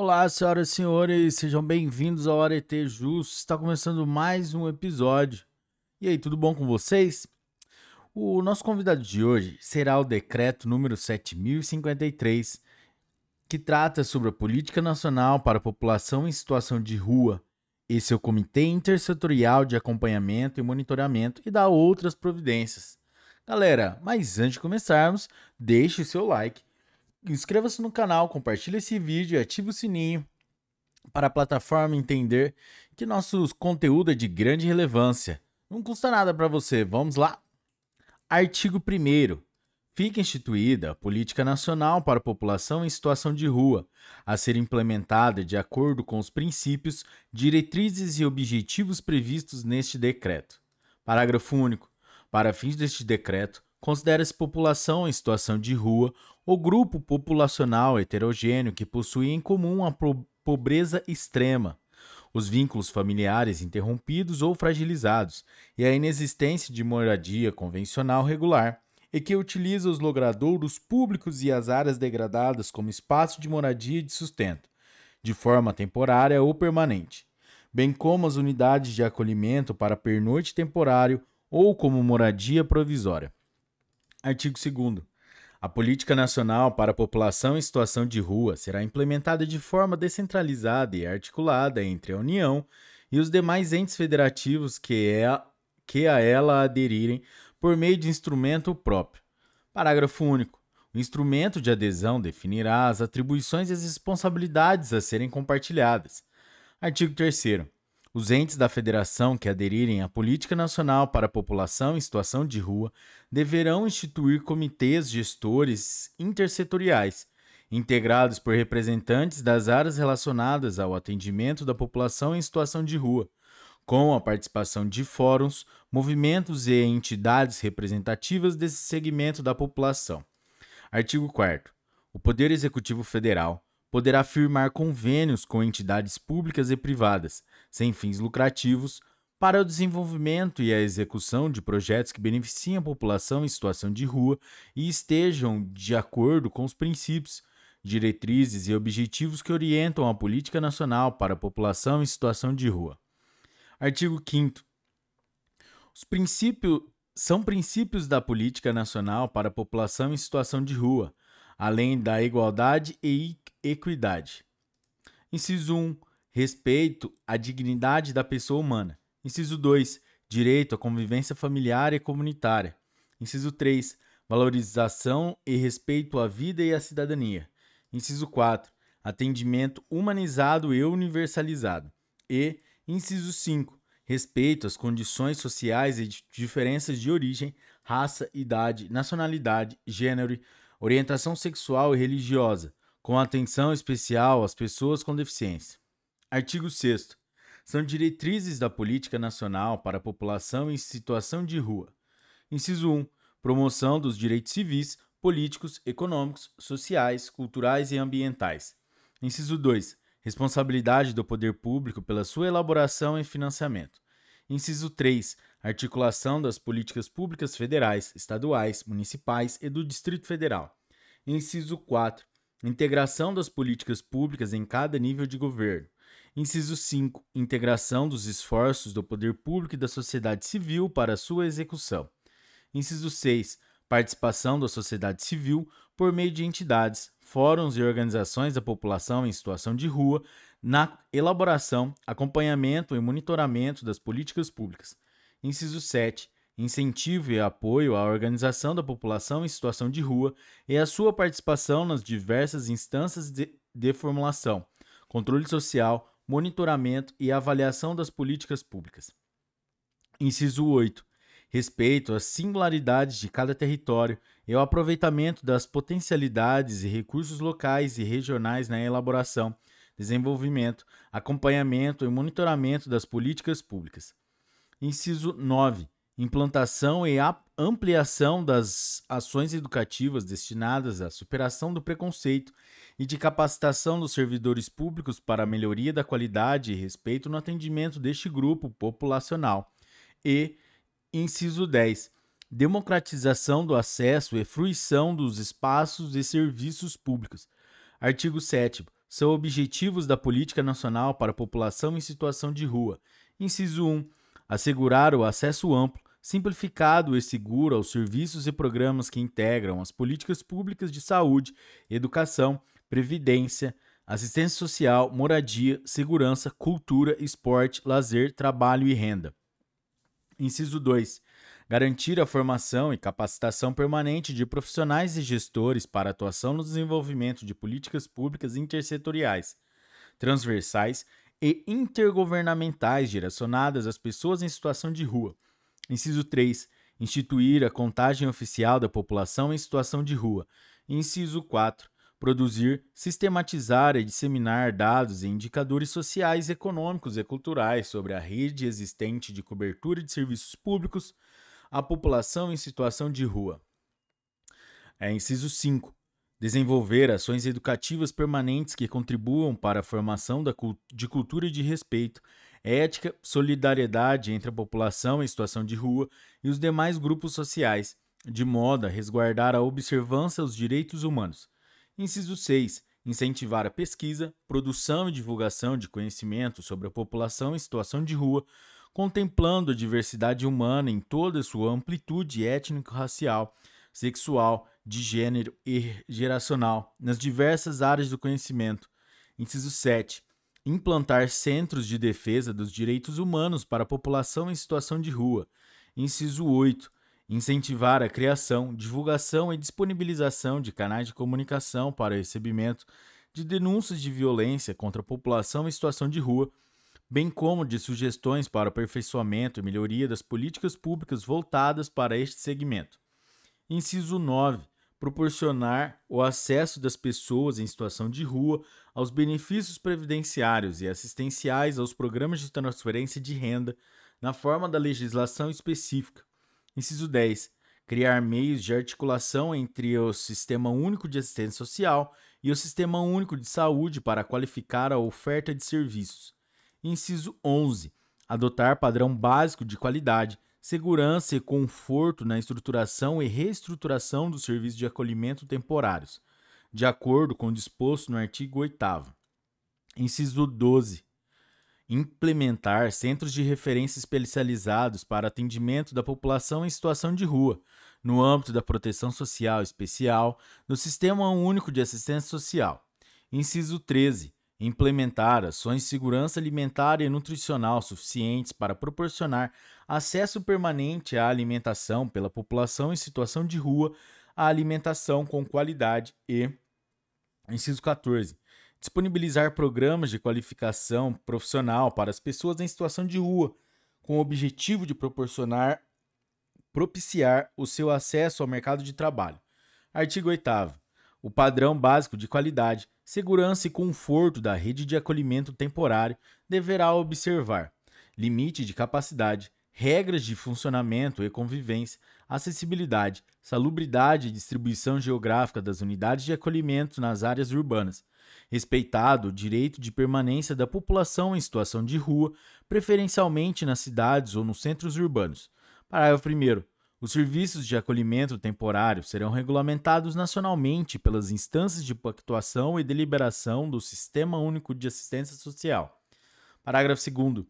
Olá, senhoras e senhores, sejam bem-vindos ao Arete Justo. Está começando mais um episódio. E aí, tudo bom com vocês? O nosso convidado de hoje será o decreto número 7053, que trata sobre a política nacional para a população em situação de rua. Esse é o Comitê Intersetorial de Acompanhamento e Monitoramento e dá outras providências. Galera, mas antes de começarmos, deixe o seu like inscreva-se no canal, compartilhe esse vídeo e ative o sininho para a plataforma entender que nosso conteúdo é de grande relevância. Não custa nada para você. Vamos lá? Artigo 1 Fica instituída a Política Nacional para a População em Situação de Rua, a ser implementada de acordo com os princípios, diretrizes e objetivos previstos neste decreto. Parágrafo único. Para fins deste decreto, considera-se população em situação de rua o grupo populacional heterogêneo que possui em comum a pobreza extrema, os vínculos familiares interrompidos ou fragilizados e a inexistência de moradia convencional regular, e que utiliza os logradouros públicos e as áreas degradadas como espaço de moradia e de sustento, de forma temporária ou permanente, bem como as unidades de acolhimento para pernoite temporário ou como moradia provisória. Artigo 2 a política nacional para a população em situação de rua será implementada de forma descentralizada e articulada entre a União e os demais entes federativos que, é, que a ela aderirem por meio de instrumento próprio. Parágrafo único. O instrumento de adesão definirá as atribuições e as responsabilidades a serem compartilhadas. Artigo 3 os entes da federação que aderirem à Política Nacional para a População em Situação de Rua deverão instituir comitês gestores intersetoriais, integrados por representantes das áreas relacionadas ao atendimento da população em situação de rua, com a participação de fóruns, movimentos e entidades representativas desse segmento da população. Artigo 4. O Poder Executivo Federal poderá firmar convênios com entidades públicas e privadas, sem fins lucrativos, para o desenvolvimento e a execução de projetos que beneficiem a população em situação de rua e estejam de acordo com os princípios, diretrizes e objetivos que orientam a política nacional para a população em situação de rua. Artigo 5 Os princípios são princípios da política nacional para a população em situação de rua, além da igualdade e equidade. Inciso 1. Respeito à dignidade da pessoa humana. Inciso 2. Direito à convivência familiar e comunitária. Inciso 3. Valorização e respeito à vida e à cidadania. Inciso 4. Atendimento humanizado e universalizado. E, inciso 5. Respeito às condições sociais e diferenças de origem, raça, idade, nacionalidade, gênero, orientação sexual e religiosa, com atenção especial às pessoas com deficiência. Artigo 6. São diretrizes da Política Nacional para a População em Situação de Rua. Inciso 1. Promoção dos direitos civis, políticos, econômicos, sociais, culturais e ambientais. Inciso 2. Responsabilidade do poder público pela sua elaboração e financiamento. Inciso 3. Articulação das políticas públicas federais, estaduais, municipais e do Distrito Federal. Inciso 4 Integração das políticas públicas em cada nível de governo. Inciso 5. Integração dos esforços do poder público e da sociedade civil para sua execução. Inciso 6. Participação da sociedade civil por meio de entidades, fóruns e organizações da população em situação de rua na elaboração, acompanhamento e monitoramento das políticas públicas. Inciso 7 incentivo e apoio à organização da população em situação de rua e a sua participação nas diversas instâncias de, de formulação, controle social, monitoramento e avaliação das políticas públicas. Inciso 8. Respeito às singularidades de cada território e ao aproveitamento das potencialidades e recursos locais e regionais na elaboração, desenvolvimento, acompanhamento e monitoramento das políticas públicas. Inciso 9 implantação e ampliação das ações educativas destinadas à superação do preconceito e de capacitação dos servidores públicos para a melhoria da qualidade e respeito no atendimento deste grupo populacional. E, inciso 10, democratização do acesso e fruição dos espaços e serviços públicos. Artigo 7 são objetivos da Política Nacional para a População em Situação de Rua. Inciso 1. Assegurar o acesso amplo, simplificado e seguro aos serviços e programas que integram as políticas públicas de saúde, educação, previdência, assistência social, moradia, segurança, cultura, esporte, lazer, trabalho e renda. Inciso 2 garantir a formação e capacitação permanente de profissionais e gestores para atuação no desenvolvimento de políticas públicas intersetoriais, transversais e intergovernamentais direcionadas às pessoas em situação de rua. Inciso 3. Instituir a contagem oficial da população em situação de rua. Inciso 4. Produzir, sistematizar e disseminar dados e indicadores sociais, econômicos e culturais sobre a rede existente de cobertura de serviços públicos a população em situação de rua. É, inciso 5. Desenvolver ações educativas permanentes que contribuam para a formação de cultura de respeito, ética, solidariedade entre a população em situação de rua e os demais grupos sociais, de modo a resguardar a observância aos direitos humanos. Inciso 6. Incentivar a pesquisa, produção e divulgação de conhecimento sobre a população em situação de rua, contemplando a diversidade humana em toda sua amplitude étnico-racial, sexual, de gênero e geracional, nas diversas áreas do conhecimento. Inciso 7. Implantar centros de defesa dos direitos humanos para a população em situação de rua. Inciso 8. Incentivar a criação, divulgação e disponibilização de canais de comunicação para recebimento de denúncias de violência contra a população em situação de rua bem como de sugestões para o aperfeiçoamento e melhoria das políticas públicas voltadas para este segmento. Inciso 9. Proporcionar o acesso das pessoas em situação de rua aos benefícios previdenciários e assistenciais aos programas de transferência de renda na forma da legislação específica. Inciso 10. Criar meios de articulação entre o Sistema Único de Assistência Social e o Sistema Único de Saúde para qualificar a oferta de serviços. Inciso 11. Adotar padrão básico de qualidade, segurança e conforto na estruturação e reestruturação dos serviços de acolhimento temporários, de acordo com o disposto no artigo 8. Inciso 12. Implementar centros de referência especializados para atendimento da população em situação de rua, no âmbito da proteção social especial, no Sistema Único de Assistência Social. Inciso 13 implementar ações de segurança alimentar e nutricional suficientes para proporcionar acesso permanente à alimentação pela população em situação de rua, à alimentação com qualidade e, inciso 14, disponibilizar programas de qualificação profissional para as pessoas em situação de rua, com o objetivo de proporcionar propiciar o seu acesso ao mercado de trabalho. Artigo 8 o padrão básico de qualidade segurança e conforto da rede de acolhimento temporário deverá observar limite de capacidade, regras de funcionamento e convivência, acessibilidade, salubridade e distribuição geográfica das unidades de acolhimento nas áreas urbanas, respeitado o direito de permanência da população em situação de rua, preferencialmente nas cidades ou nos centros urbanos. Parágrafo 1. Os serviços de acolhimento temporário serão regulamentados nacionalmente pelas instâncias de pactuação e deliberação do Sistema Único de Assistência Social. Parágrafo 2.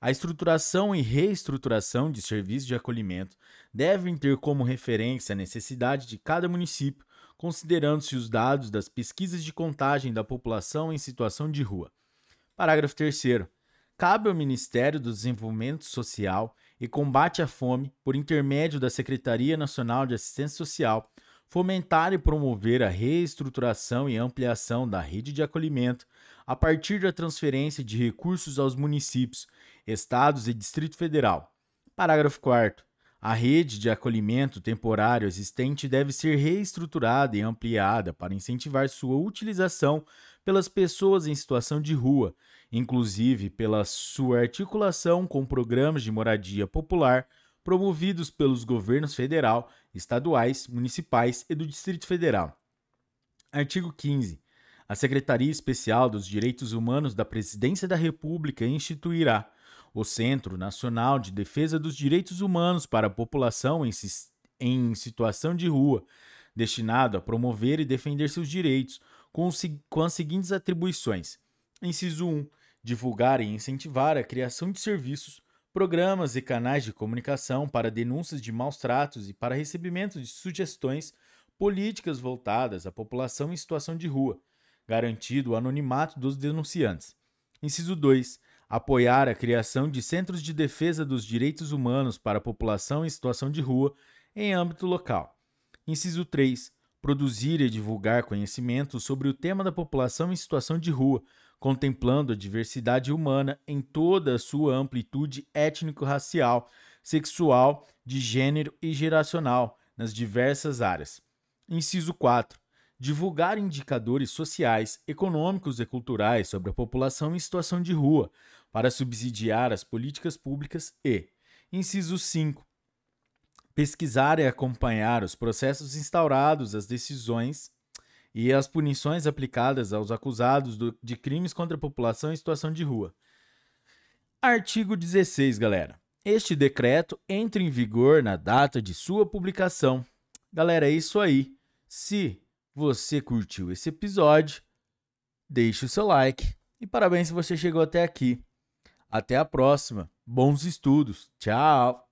A estruturação e reestruturação de serviços de acolhimento devem ter como referência a necessidade de cada município, considerando-se os dados das pesquisas de contagem da população em situação de rua. Parágrafo 3. Cabe ao Ministério do Desenvolvimento Social e combate à fome, por intermédio da Secretaria Nacional de Assistência Social, fomentar e promover a reestruturação e ampliação da rede de acolhimento a partir da transferência de recursos aos municípios, estados e Distrito Federal. Parágrafo 4. A rede de acolhimento temporário existente deve ser reestruturada e ampliada para incentivar sua utilização pelas pessoas em situação de rua inclusive pela sua articulação com programas de moradia popular promovidos pelos governos federal, estaduais, municipais e do Distrito Federal. Artigo 15. A Secretaria Especial dos Direitos Humanos da Presidência da República instituirá o Centro Nacional de Defesa dos Direitos Humanos para a População em, em Situação de Rua, destinado a promover e defender seus direitos, com, com as seguintes atribuições: inciso 1. Divulgar e incentivar a criação de serviços, programas e canais de comunicação para denúncias de maus tratos e para recebimento de sugestões políticas voltadas à população em situação de rua, garantido o anonimato dos denunciantes. Inciso 2. Apoiar a criação de centros de defesa dos direitos humanos para a população em situação de rua em âmbito local. Inciso 3. Produzir e divulgar conhecimento sobre o tema da população em situação de rua, contemplando a diversidade humana em toda a sua amplitude étnico-racial, sexual, de gênero e geracional, nas diversas áreas. Inciso 4. Divulgar indicadores sociais, econômicos e culturais sobre a população em situação de rua, para subsidiar as políticas públicas e. Inciso 5 pesquisar e acompanhar os processos instaurados, as decisões e as punições aplicadas aos acusados do, de crimes contra a população em situação de rua. Artigo 16, galera. Este decreto entra em vigor na data de sua publicação. Galera, é isso aí. Se você curtiu esse episódio, deixe o seu like e parabéns se você chegou até aqui. Até a próxima. Bons estudos. Tchau.